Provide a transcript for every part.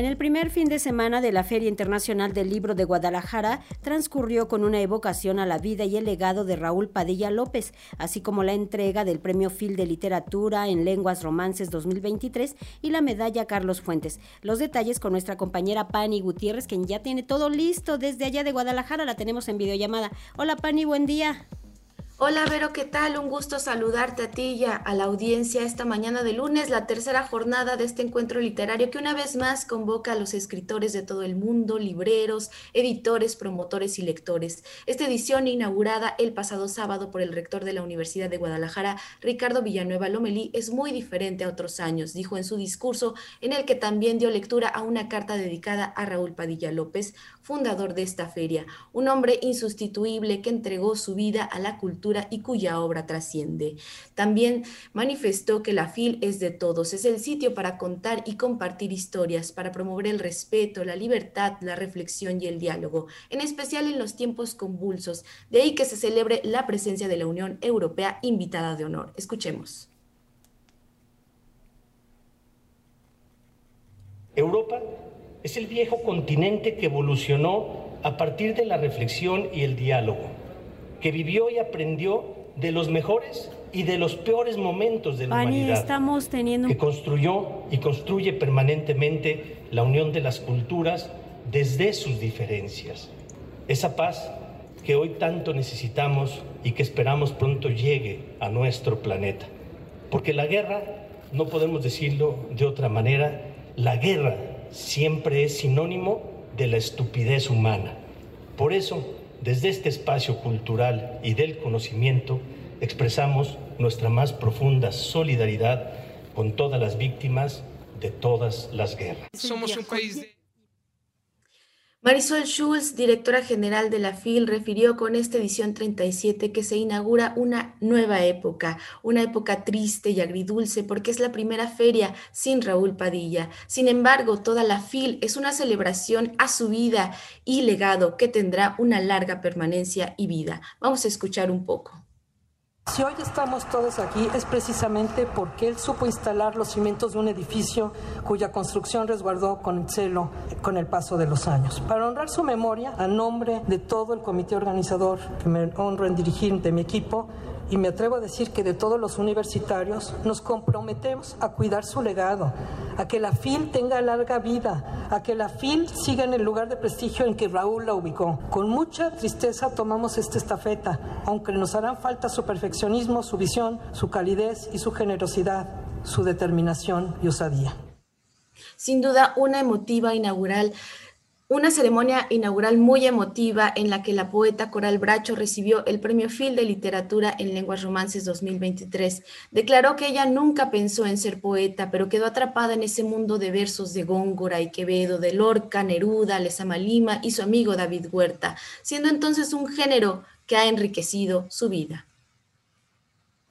En el primer fin de semana de la Feria Internacional del Libro de Guadalajara transcurrió con una evocación a la vida y el legado de Raúl Padilla López, así como la entrega del Premio Phil de Literatura en Lenguas Romances 2023 y la medalla Carlos Fuentes. Los detalles con nuestra compañera Pani Gutiérrez, quien ya tiene todo listo desde allá de Guadalajara, la tenemos en videollamada. Hola Pani, buen día. Hola Vero, ¿qué tal? Un gusto saludarte a ti y a la audiencia esta mañana de lunes, la tercera jornada de este encuentro literario que una vez más convoca a los escritores de todo el mundo, libreros, editores, promotores y lectores. Esta edición inaugurada el pasado sábado por el rector de la Universidad de Guadalajara, Ricardo Villanueva Lomelí, es muy diferente a otros años, dijo en su discurso, en el que también dio lectura a una carta dedicada a Raúl Padilla López, fundador de esta feria, un hombre insustituible que entregó su vida a la cultura y cuya obra trasciende. También manifestó que la FIL es de todos, es el sitio para contar y compartir historias, para promover el respeto, la libertad, la reflexión y el diálogo, en especial en los tiempos convulsos. De ahí que se celebre la presencia de la Unión Europea invitada de honor. Escuchemos. Europa es el viejo continente que evolucionó a partir de la reflexión y el diálogo, que vivió y aprendió de los mejores y de los peores momentos de la humanidad, estamos teniendo... que construyó y construye permanentemente la unión de las culturas desde sus diferencias. Esa paz que hoy tanto necesitamos y que esperamos pronto llegue a nuestro planeta. Porque la guerra, no podemos decirlo de otra manera, la guerra siempre es sinónimo de la estupidez humana. Por eso, desde este espacio cultural y del conocimiento, expresamos nuestra más profunda solidaridad con todas las víctimas de todas las guerras. Somos un país de Marisol Schulz, directora general de la FIL, refirió con esta edición 37 que se inaugura una nueva época, una época triste y agridulce porque es la primera feria sin Raúl Padilla. Sin embargo, toda la FIL es una celebración a su vida y legado que tendrá una larga permanencia y vida. Vamos a escuchar un poco. Si hoy estamos todos aquí es precisamente porque él supo instalar los cimientos de un edificio cuya construcción resguardó con celo con el paso de los años. Para honrar su memoria, a nombre de todo el comité organizador que me honro en dirigir de mi equipo, y me atrevo a decir que de todos los universitarios nos comprometemos a cuidar su legado, a que la FIL tenga larga vida, a que la FIL siga en el lugar de prestigio en que Raúl la ubicó. Con mucha tristeza tomamos esta estafeta, aunque nos harán falta su perfeccionismo, su visión, su calidez y su generosidad, su determinación y osadía. Sin duda, una emotiva inaugural una ceremonia inaugural muy emotiva en la que la poeta Coral Bracho recibió el Premio Phil de Literatura en Lenguas Romances 2023. Declaró que ella nunca pensó en ser poeta, pero quedó atrapada en ese mundo de versos de Góngora y Quevedo, de Lorca, Neruda, Lezama Lima y su amigo David Huerta, siendo entonces un género que ha enriquecido su vida.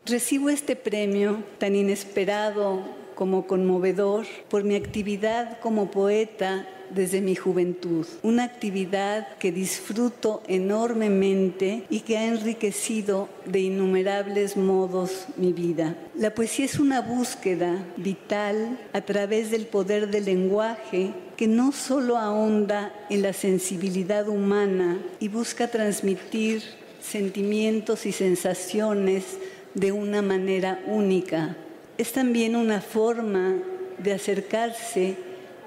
Recibo este premio tan inesperado como conmovedor por mi actividad como poeta desde mi juventud, una actividad que disfruto enormemente y que ha enriquecido de innumerables modos mi vida. La poesía es una búsqueda vital a través del poder del lenguaje que no solo ahonda en la sensibilidad humana y busca transmitir sentimientos y sensaciones de una manera única, es también una forma de acercarse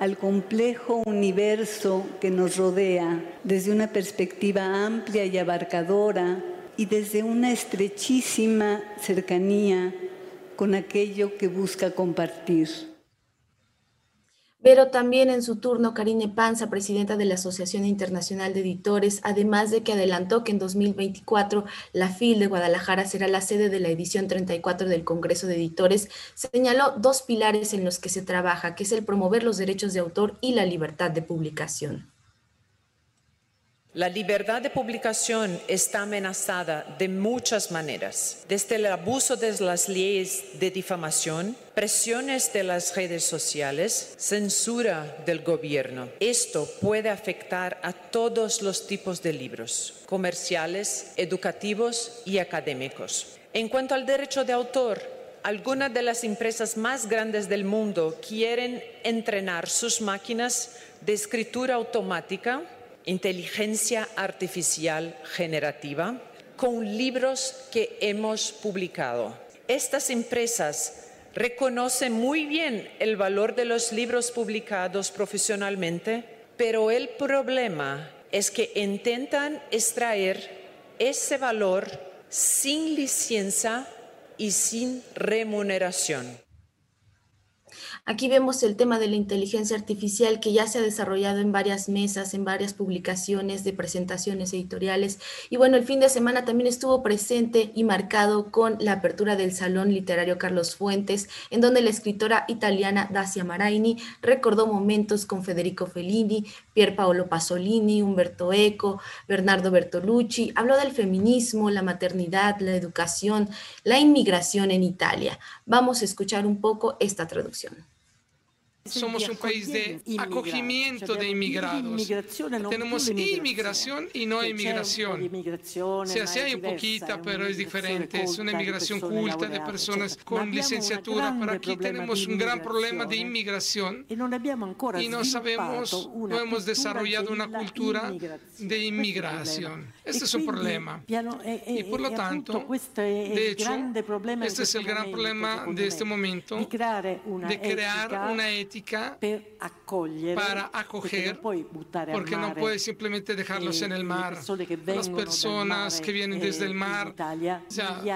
al complejo universo que nos rodea desde una perspectiva amplia y abarcadora y desde una estrechísima cercanía con aquello que busca compartir. Pero también en su turno Karine Panza, presidenta de la Asociación Internacional de Editores, además de que adelantó que en 2024 la FIL de Guadalajara será la sede de la edición 34 del Congreso de Editores, señaló dos pilares en los que se trabaja, que es el promover los derechos de autor y la libertad de publicación. La libertad de publicación está amenazada de muchas maneras, desde el abuso de las leyes de difamación, presiones de las redes sociales, censura del gobierno. Esto puede afectar a todos los tipos de libros, comerciales, educativos y académicos. En cuanto al derecho de autor, algunas de las empresas más grandes del mundo quieren entrenar sus máquinas de escritura automática, inteligencia artificial generativa, con libros que hemos publicado. Estas empresas reconocen muy bien el valor de los libros publicados profesionalmente, pero el problema es que intentan extraer ese valor sin licencia y sin remuneración. Aquí vemos el tema de la inteligencia artificial que ya se ha desarrollado en varias mesas, en varias publicaciones de presentaciones editoriales. Y bueno, el fin de semana también estuvo presente y marcado con la apertura del Salón Literario Carlos Fuentes, en donde la escritora italiana Dacia Maraini recordó momentos con Federico Fellini, Pier Paolo Pasolini, Umberto Eco, Bernardo Bertolucci. Habló del feminismo, la maternidad, la educación, la inmigración en Italia. Vamos a escuchar un poco esta traducción. Somos un país de acogimiento de inmigrados. Tenemos inmigración y no inmigración. O sea, sí hay un poquita, pero es diferente. Es una inmigración culta de personas con licenciatura. Pero aquí tenemos un gran problema de inmigración y no sabemos, no hemos desarrollado una cultura de inmigración. Este es un problema. Y por lo tanto, de hecho, este es el gran problema de este momento, de crear una ética para acoger, porque no puedes simplemente dejarlos en el mar. Las personas que vienen desde el mar,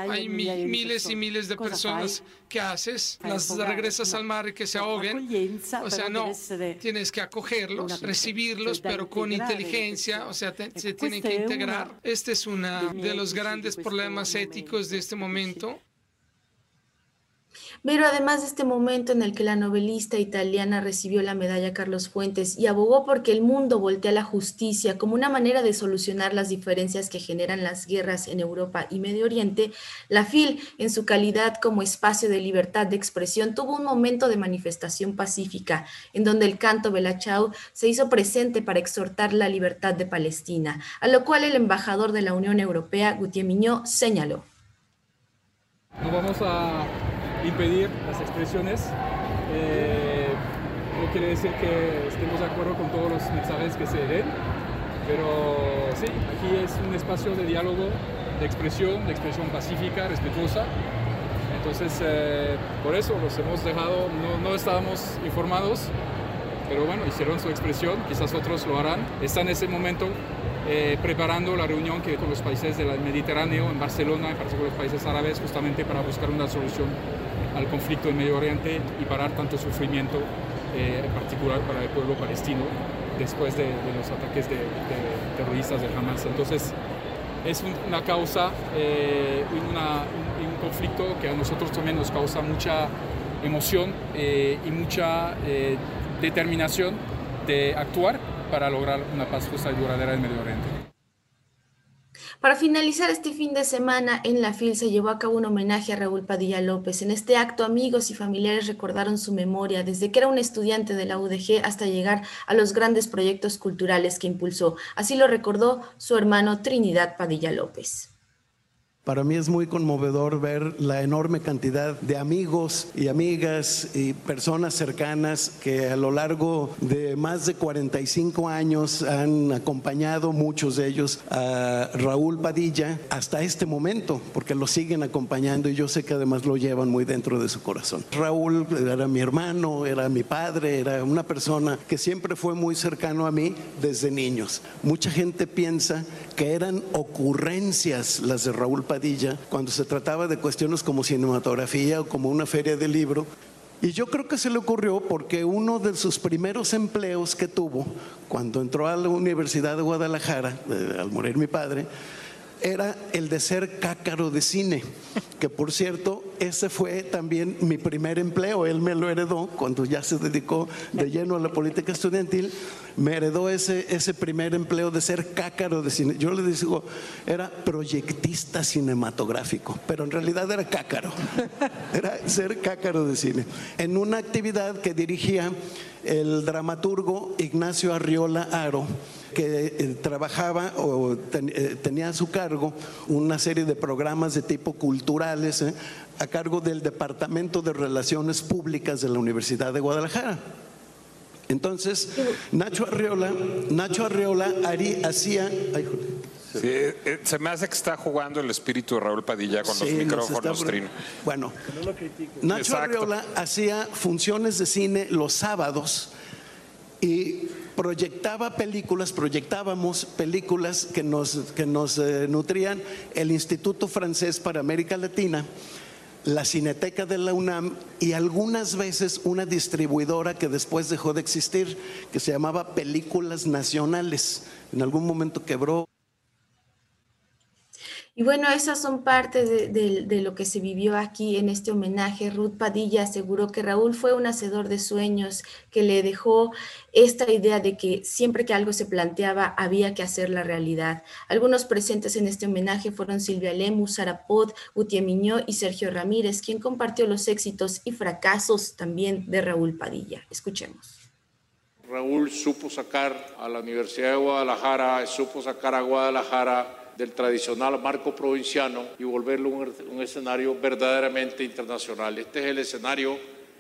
hay miles y miles de personas que haces, las regresas al mar y que se ahoguen. O sea, no, tienes que acogerlos, recibirlos, pero con inteligencia, o sea, se tienen que integrar. Este es uno de los grandes problemas éticos de este momento. Pero además de este momento en el que la novelista italiana recibió la medalla Carlos Fuentes y abogó porque el mundo voltea a la justicia como una manera de solucionar las diferencias que generan las guerras en Europa y Medio Oriente, la FIL, en su calidad como espacio de libertad de expresión, tuvo un momento de manifestación pacífica, en donde el canto Belachau se hizo presente para exhortar la libertad de Palestina, a lo cual el embajador de la Unión Europea, Gutiérrez Miñó, señaló. No vamos a impedir las expresiones. Eh, no quiere decir que estemos de acuerdo con todos los mensajes que se den, pero sí, aquí es un espacio de diálogo, de expresión, de expresión pacífica, respetuosa. Entonces, eh, por eso los hemos dejado, no, no estábamos informados, pero bueno, hicieron su expresión, quizás otros lo harán. Está en ese momento eh, preparando la reunión que con los países del Mediterráneo, en Barcelona, en particular los países árabes, justamente para buscar una solución al conflicto en Medio Oriente y parar tanto sufrimiento, eh, en particular para el pueblo palestino, después de, los ataques de, terroristas de Hamas. Entonces, es una causa, eh, un, un, conflicto que a nosotros también nos causa mucha emoción y mucha determinación de actuar para lograr una paz justa y duradera en Medio Oriente. Para finalizar este fin de semana en la FIL se llevó a cabo un homenaje a Raúl Padilla López. En este acto amigos y familiares recordaron su memoria desde que era un estudiante de la UDG hasta llegar a los grandes proyectos culturales que impulsó. Así lo recordó su hermano Trinidad Padilla López. Para mí es muy conmovedor ver la enorme cantidad de amigos y amigas y personas cercanas que a lo largo de más de 45 años han acompañado, muchos de ellos, a Raúl Padilla hasta este momento, porque lo siguen acompañando y yo sé que además lo llevan muy dentro de su corazón. Raúl era mi hermano, era mi padre, era una persona que siempre fue muy cercano a mí desde niños. Mucha gente piensa que eran ocurrencias las de Raúl Padilla cuando se trataba de cuestiones como cinematografía o como una feria de libro. Y yo creo que se le ocurrió porque uno de sus primeros empleos que tuvo cuando entró a la Universidad de Guadalajara, al morir mi padre, era el de ser cácaro de cine, que por cierto, ese fue también mi primer empleo, él me lo heredó cuando ya se dedicó de lleno a la política estudiantil, me heredó ese, ese primer empleo de ser cácaro de cine. Yo le digo, era proyectista cinematográfico, pero en realidad era cácaro, era ser cácaro de cine. En una actividad que dirigía el dramaturgo Ignacio Arriola Aro, que eh, trabajaba o tenía a su cargo una serie de programas de tipo culturales a cargo del Departamento de Relaciones Públicas de la Universidad de Guadalajara. Entonces, Nacho Arriola, Nacho Arriola hacía... Eh, se me hace que está jugando el espíritu de Raúl Padilla con los micrófonos, Trino. Bueno, Nacho Arriola hacía funciones de cine los sábados y proyectaba películas, proyectábamos películas que nos, que nos eh, nutrían el Instituto Francés para América Latina la Cineteca de la UNAM y algunas veces una distribuidora que después dejó de existir, que se llamaba Películas Nacionales. En algún momento quebró. Y bueno, esas son parte de, lo que se vivió aquí en este homenaje. Ruth Padilla aseguró que Raúl fue un hacedor de sueños, que le dejó esta idea de que siempre que algo se planteaba había que hacer la realidad. Algunos presentes en este homenaje fueron Silvia Lemus, Sara Pod, Utie Miñó y Sergio Ramírez, quien compartió los éxitos y fracasos también de Raúl Padilla. Escuchemos. Raúl supo sacar a la Universidad de Guadalajara, supo sacar a Guadalajara del tradicional marco provinciano y volverlo un, escenario verdaderamente internacional. Este es el escenario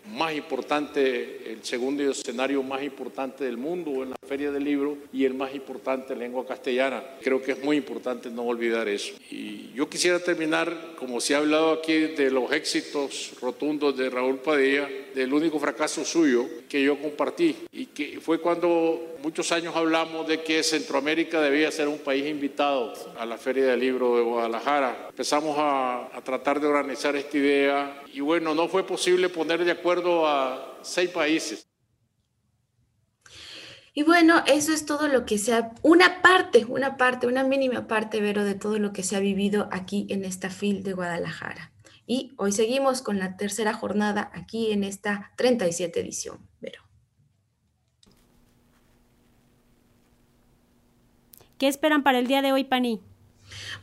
más importante, el segundo escenario más importante del mundo en la Feria del Libro y el más importante en lengua castellana. Creo que es muy importante no olvidar eso. Y yo quisiera terminar, como se ha hablado aquí, de los éxitos rotundos de Raúl Padilla, del único fracaso suyo que yo compartí y que fue cuando muchos años hablamos de que Centroamérica debía ser un país invitado a la Feria del Libro de Guadalajara. Empezamos a, a tratar de organizar esta idea y bueno, no fue posible poner de acuerdo a seis países. Y bueno, eso es todo lo que sea, una parte, una parte, una mínima parte, Vero, de todo lo que se ha vivido aquí en esta FIL de Guadalajara. Y hoy seguimos con la tercera jornada aquí en esta 37 edición, Vero. ¿Qué esperan para el día de hoy, Pani?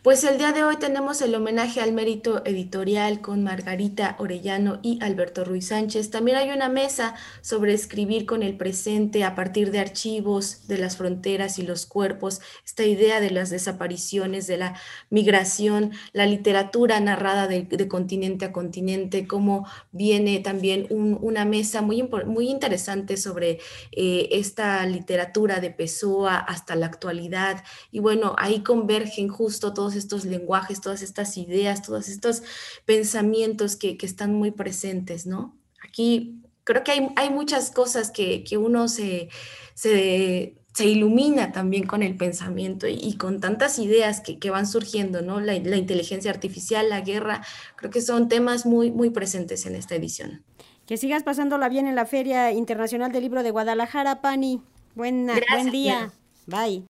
Pues el día de hoy tenemos el homenaje al mérito editorial con Margarita Orellano y Alberto Ruiz Sánchez. También hay una mesa sobre escribir con el presente a partir de archivos de las fronteras y los cuerpos, esta idea de las desapariciones, de la migración, la literatura narrada de, continente a continente, cómo viene también una mesa muy, muy interesante sobre eh, esta literatura de Pessoa hasta la actualidad. Y bueno, ahí convergen justo todos estos lenguajes, todas estas ideas, todos estos pensamientos que, están muy presentes, ¿no? Aquí creo que hay, muchas cosas que, uno se, se, ilumina también con el pensamiento y, con tantas ideas que, van surgiendo, ¿no? La, la, inteligencia artificial, la guerra, creo que son temas muy, muy presentes en esta edición. Que sigas pasándola bien en la Feria Internacional del Libro de Guadalajara, Pani. Buena, buen día. Bye.